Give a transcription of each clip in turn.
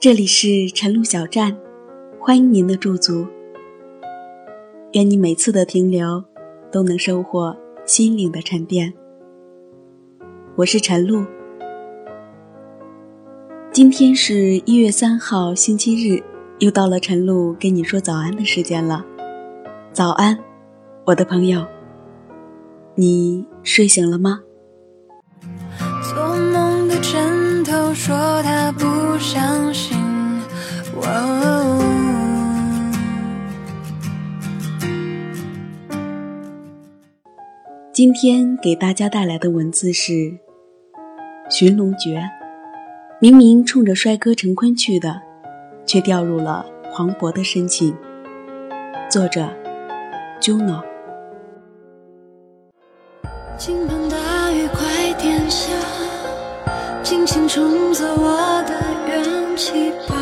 这里是晨露小站，欢迎您的驻足。愿你每次的停留都能收获心灵的沉淀。我是晨露，今天是一月三号星期日，又到了晨露跟你说早安的时间了。早安，我的朋友，你睡醒了吗？枕头说他不相信。今天给大家带来的文字是《寻龙诀》，明明冲着帅哥陈坤去的，却掉入了黄渤的深情。作者：Juno。倾盆大雨快点下，尽情冲走我的元气吧。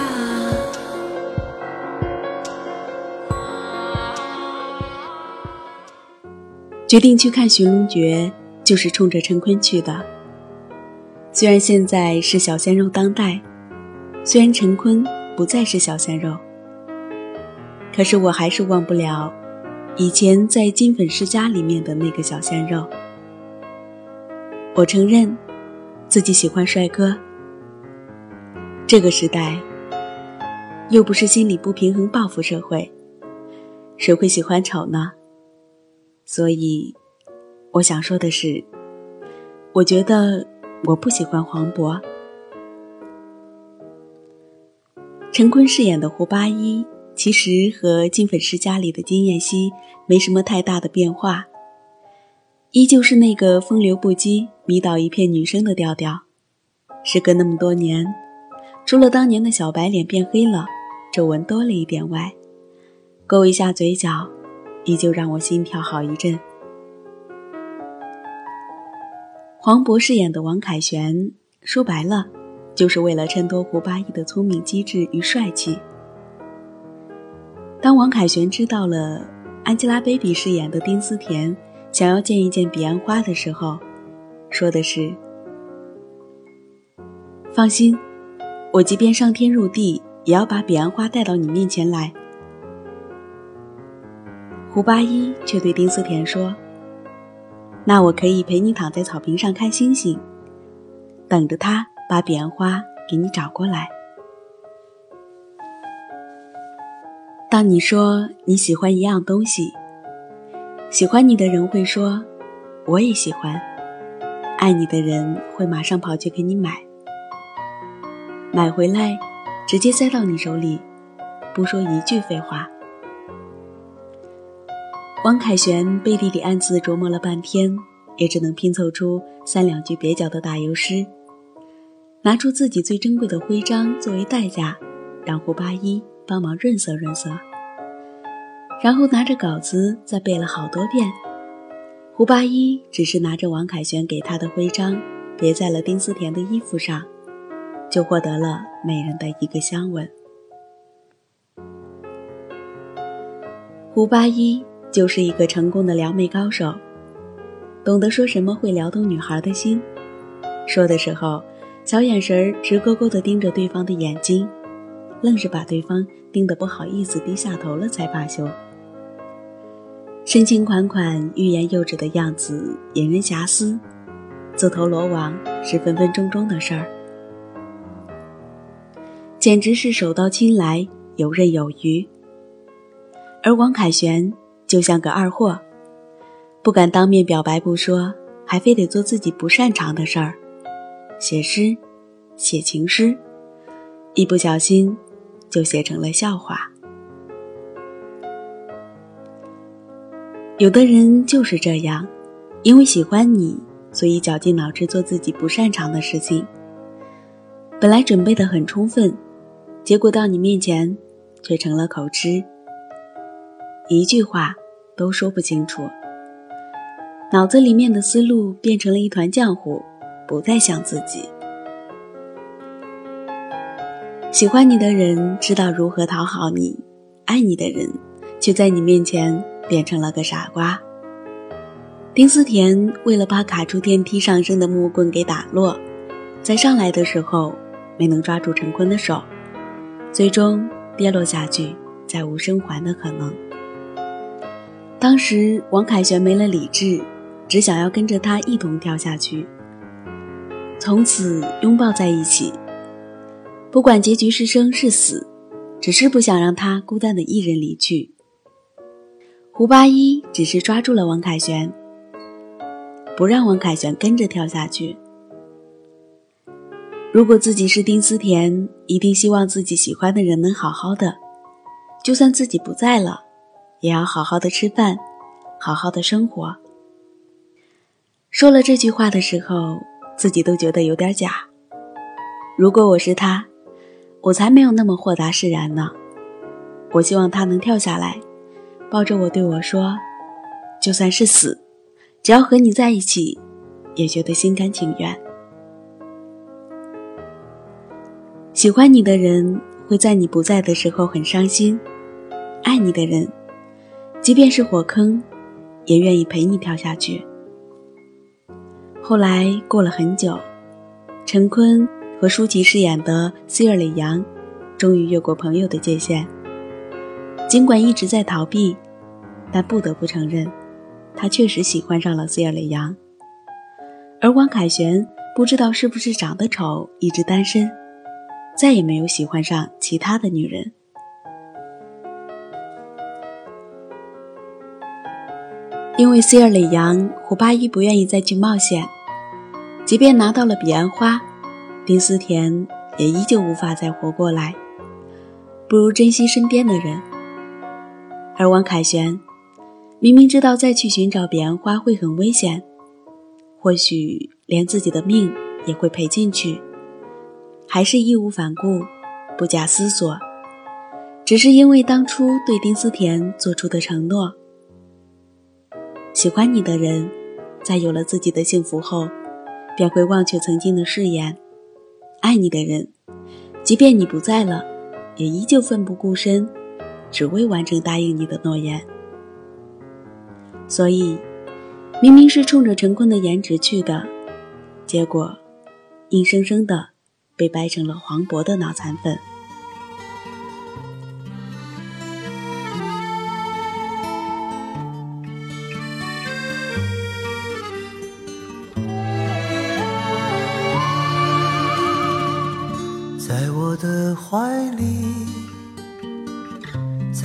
决定去看《寻龙诀》，就是冲着陈坤去的。虽然现在是小鲜肉当代，虽然陈坤不再是小鲜肉，可是我还是忘不了以前在《金粉世家》里面的那个小鲜肉。我承认自己喜欢帅哥。这个时代又不是心理不平衡报复社会，谁会喜欢丑呢？所以，我想说的是，我觉得我不喜欢黄渤。陈坤饰演的胡八一，其实和《金粉世家》里的金燕西没什么太大的变化，依旧是那个风流不羁、迷倒一片女生的调调。时隔那么多年，除了当年的小白脸变黑了，皱纹多了一点外，勾一下嘴角。依旧让我心跳好一阵。黄渤饰演的王凯旋，说白了，就是为了衬托胡八一的聪明机智与帅气。当王凯旋知道了 Angelababy 饰演的丁思甜想要见一见彼岸花的时候，说的是：“放心，我即便上天入地，也要把彼岸花带到你面前来。”胡八一却对丁思甜说：“那我可以陪你躺在草坪上看星星，等着他把彼岸花给你找过来。”当你说你喜欢一样东西，喜欢你的人会说：“我也喜欢。”爱你的人会马上跑去给你买，买回来直接塞到你手里，不说一句废话。王凯旋背地里暗自琢磨了半天，也只能拼凑出三两句蹩脚的打油诗，拿出自己最珍贵的徽章作为代价，让胡八一帮忙润色润色。然后拿着稿子再背了好多遍。胡八一只是拿着王凯旋给他的徽章，别在了丁思甜的衣服上，就获得了美人的一个香吻。胡八一。就是一个成功的撩妹高手，懂得说什么会撩动女孩的心，说的时候，小眼神直勾勾地盯着对方的眼睛，愣是把对方盯得不好意思低下头了才罢休。深情款款、欲言又止的样子引人遐思，自投罗网是分分钟钟的事儿，简直是手到擒来、游刃有余。而王凯旋。就像个二货，不敢当面表白不说，还非得做自己不擅长的事儿，写诗，写情诗，一不小心就写成了笑话。有的人就是这样，因为喜欢你，所以绞尽脑汁做自己不擅长的事情。本来准备的很充分，结果到你面前却成了口吃。一句话都说不清楚，脑子里面的思路变成了一团浆糊，不再像自己。喜欢你的人知道如何讨好你，爱你的人却在你面前变成了个傻瓜。丁思甜为了把卡住电梯上升的木棍给打落，在上来的时候没能抓住陈坤的手，最终跌落下去，再无生还的可能。当时王凯旋没了理智，只想要跟着他一同跳下去，从此拥抱在一起，不管结局是生是死，只是不想让他孤单的一人离去。胡八一只是抓住了王凯旋，不让王凯旋跟着跳下去。如果自己是丁思甜，一定希望自己喜欢的人能好好的，就算自己不在了，也要好好的吃饭，好好的生活。说了这句话的时候，自己都觉得有点假。如果我是他，我才没有那么豁达释然呢。我希望他能跳下来，抱着我对我说：“就算是死，只要和你在一起，也觉得心甘情愿。”喜欢你的人会在你不在的时候很伤心，爱你的人，即便是火坑，也愿意陪你跳下去。后来过了很久，陈坤和舒淇饰演的希尔里杨，终于越过朋友的界限。尽管一直在逃避，但不得不承认，他确实喜欢上了塞尔里杨。而王凯旋不知道是不是长得丑，一直单身。再也没有喜欢上其他的女人，因为 C 尔李阳，胡八一不愿意再去冒险。即便拿到了彼岸花，丁思甜也依旧无法再活过来。不如珍惜身边的人。而王凯旋，明明知道再去寻找彼岸花会很危险，或许连自己的命也会赔进去。还是义无反顾，不假思索，只是因为当初对丁思甜做出的承诺。喜欢你的人，在有了自己的幸福后，便会忘却曾经的誓言；爱你的人，即便你不在了，也依旧奋不顾身，只为完成答应你的诺言。所以，明明是冲着陈坤的颜值去的，结果，硬生生的。被掰成了黄渤的脑残粉。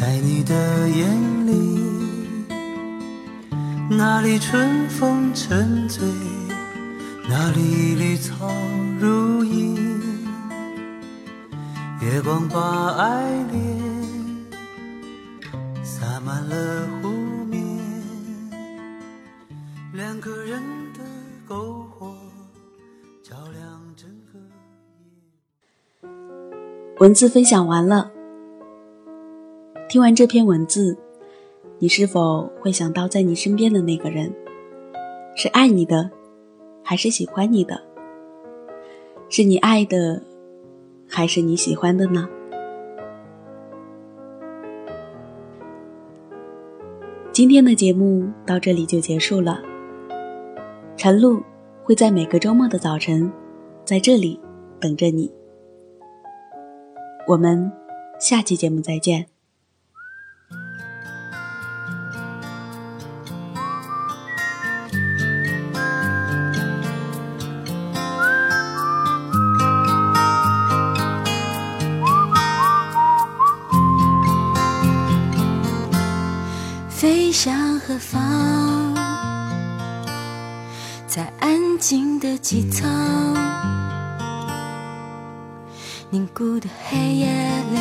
在你的眼里，那里春风沉醉，那里绿草如茵。月光把爱恋洒满了湖面，两个人的篝火照亮整个夜。文字分享完了，听完这篇文字，你是否会想到在你身边的那个人，是爱你的，还是喜欢你的？是你爱的？还是你喜欢的呢？今天的节目到这里就结束了。晨露会在每个周末的早晨，在这里等着你。我们下期节目再见。向何方？在安静的机舱，凝固的黑夜里，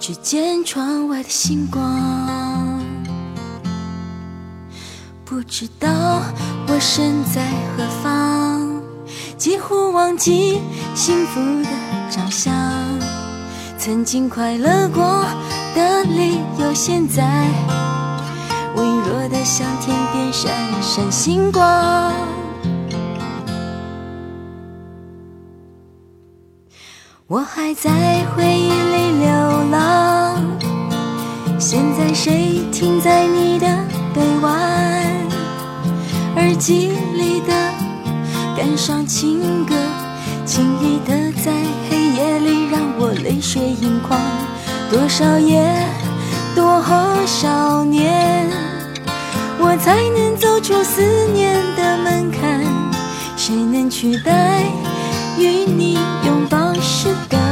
只见窗外的星光。不知道我身在何方，几乎忘记幸福的长相。曾经快乐过。的理由，现在微弱的像天边闪闪星光。我还在回忆里流浪，现在谁停在你的臂弯？耳机里的感伤情歌，轻易的在我泪水盈眶多少夜多少年我才能走出思念的门槛。谁能取代与你拥抱时感